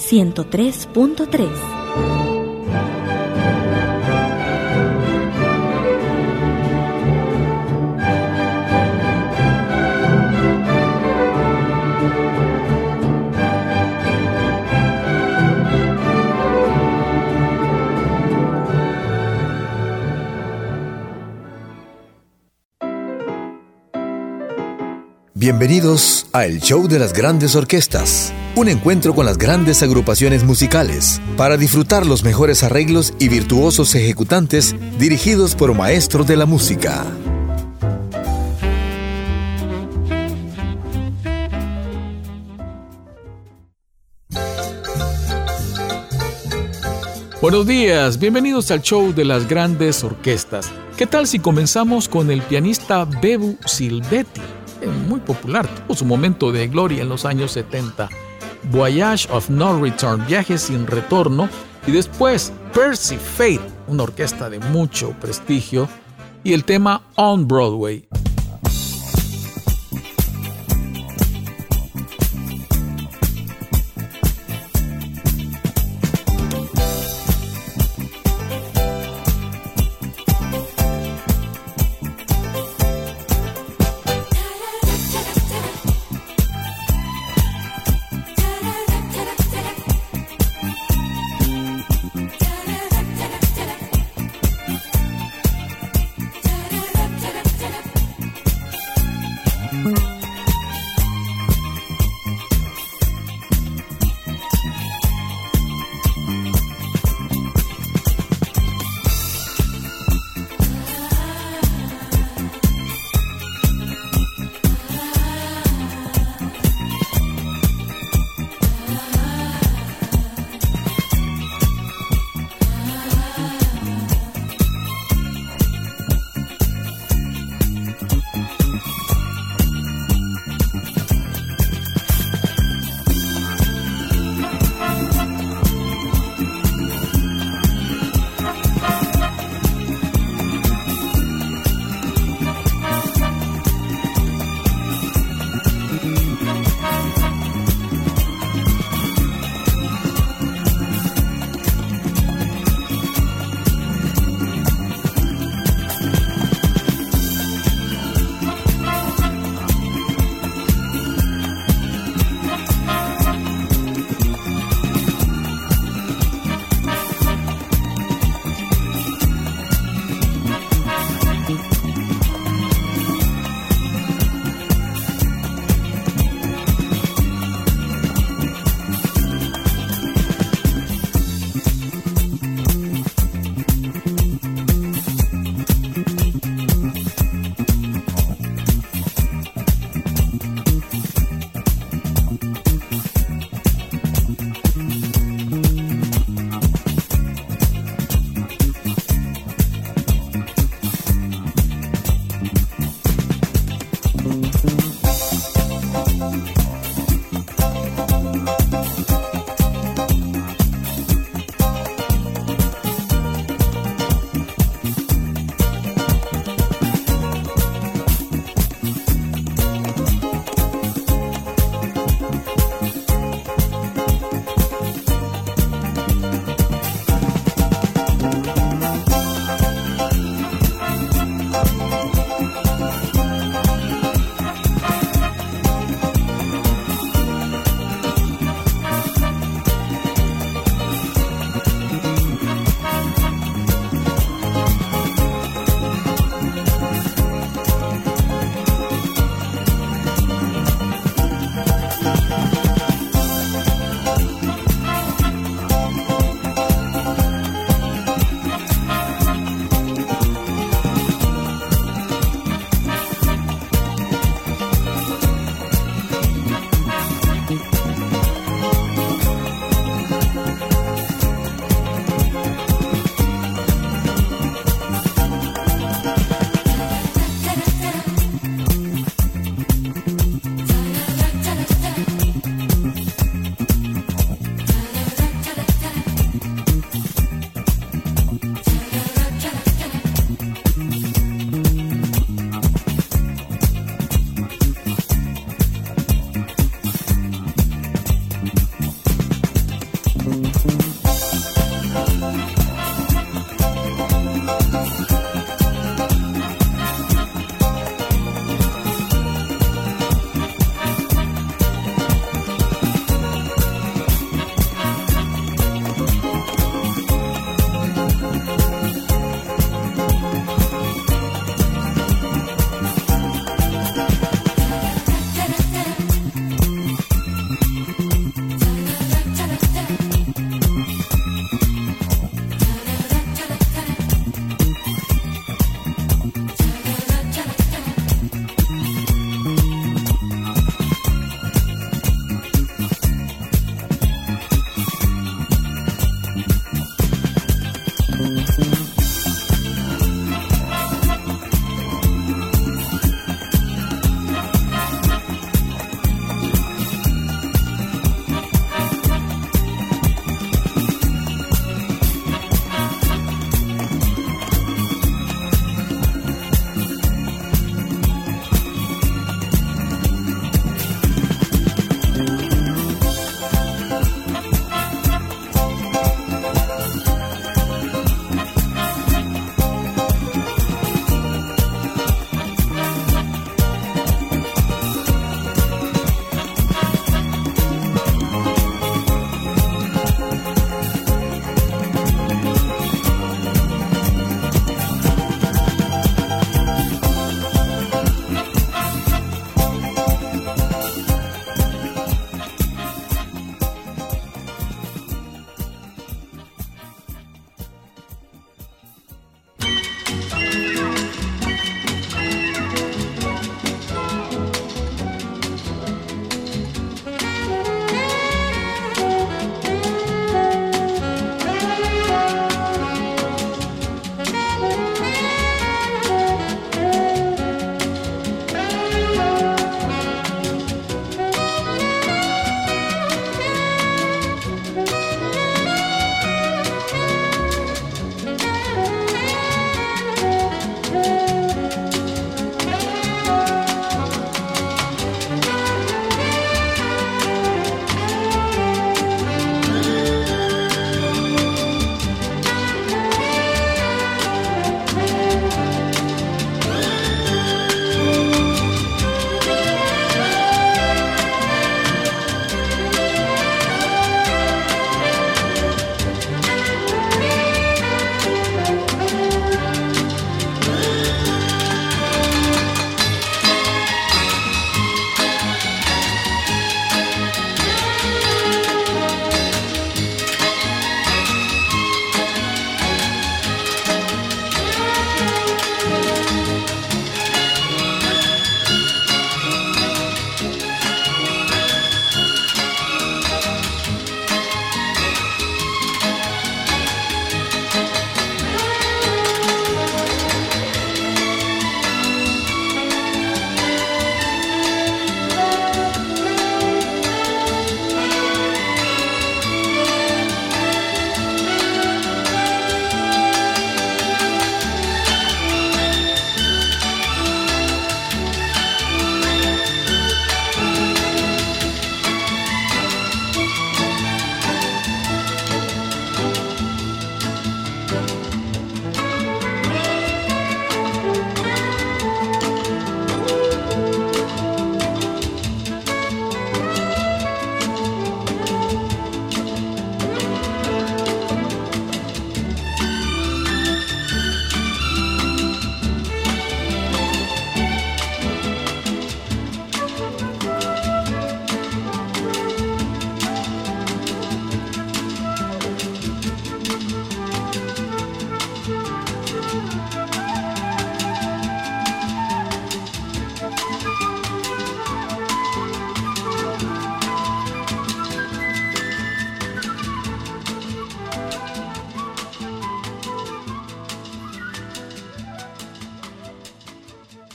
103.3. Bienvenidos a El Show de las Grandes Orquestas, un encuentro con las grandes agrupaciones musicales para disfrutar los mejores arreglos y virtuosos ejecutantes dirigidos por maestros de la música. Buenos días, bienvenidos al show de las grandes orquestas. ¿Qué tal si comenzamos con el pianista Bebu Silvetti? Muy popular, tuvo su momento de gloria en los años 70. Voyage of No Return, Viaje sin retorno, y después Percy Fate, una orquesta de mucho prestigio, y el tema On Broadway.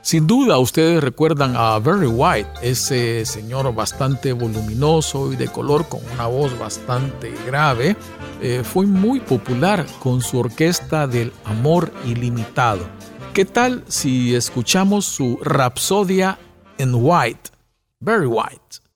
Sin duda ustedes recuerdan a Barry White, ese señor bastante voluminoso y de color con una voz bastante grave. Eh, fue muy popular con su orquesta del amor ilimitado. ¿Qué tal si escuchamos su Rapsodia en White? Barry White.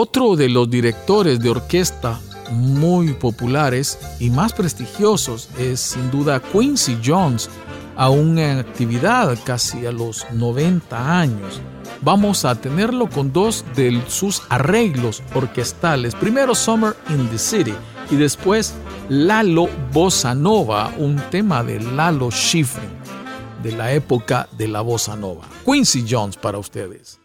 Otro de los directores de orquesta muy populares y más prestigiosos es sin duda Quincy Jones, aún en actividad casi a los 90 años. Vamos a tenerlo con dos de sus arreglos orquestales. Primero Summer in the City y después Lalo Bossa Nova, un tema de Lalo Schifrin de la época de la Bossa Nova. Quincy Jones para ustedes.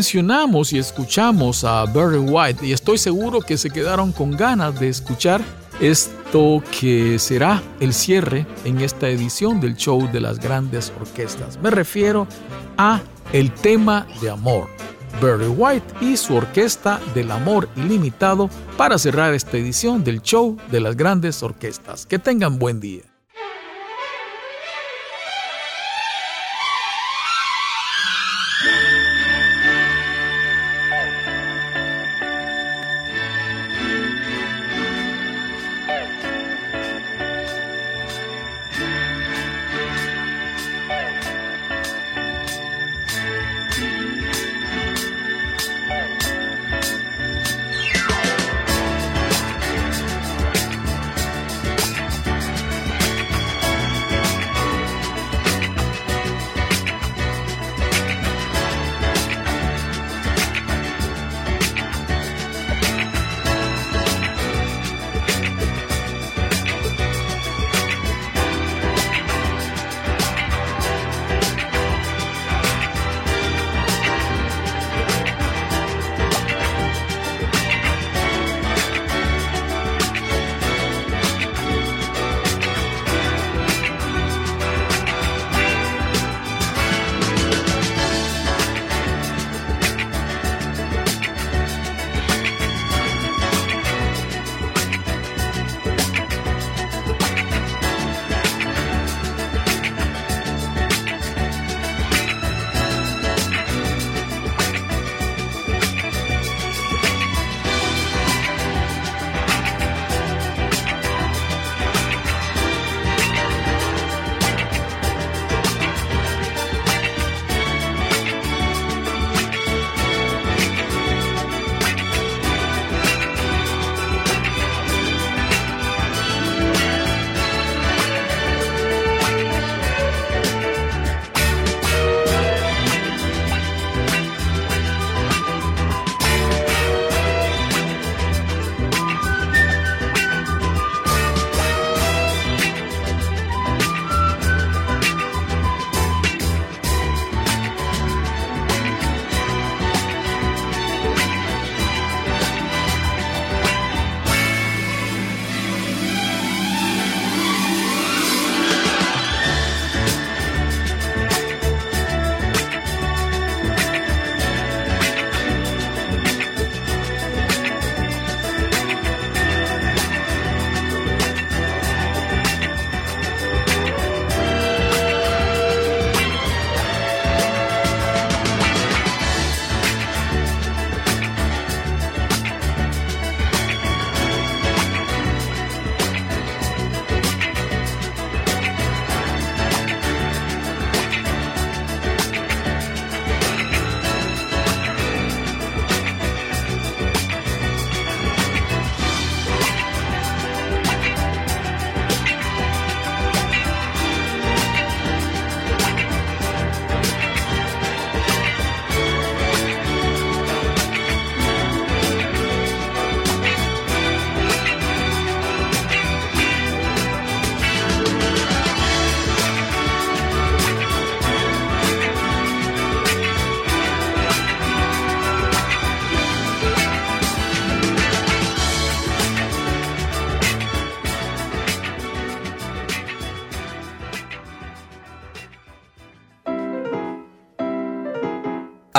Mencionamos y escuchamos a Barry White y estoy seguro que se quedaron con ganas de escuchar esto que será el cierre en esta edición del show de las grandes orquestas. Me refiero a el tema de amor. Barry White y su orquesta del amor ilimitado para cerrar esta edición del show de las grandes orquestas. Que tengan buen día.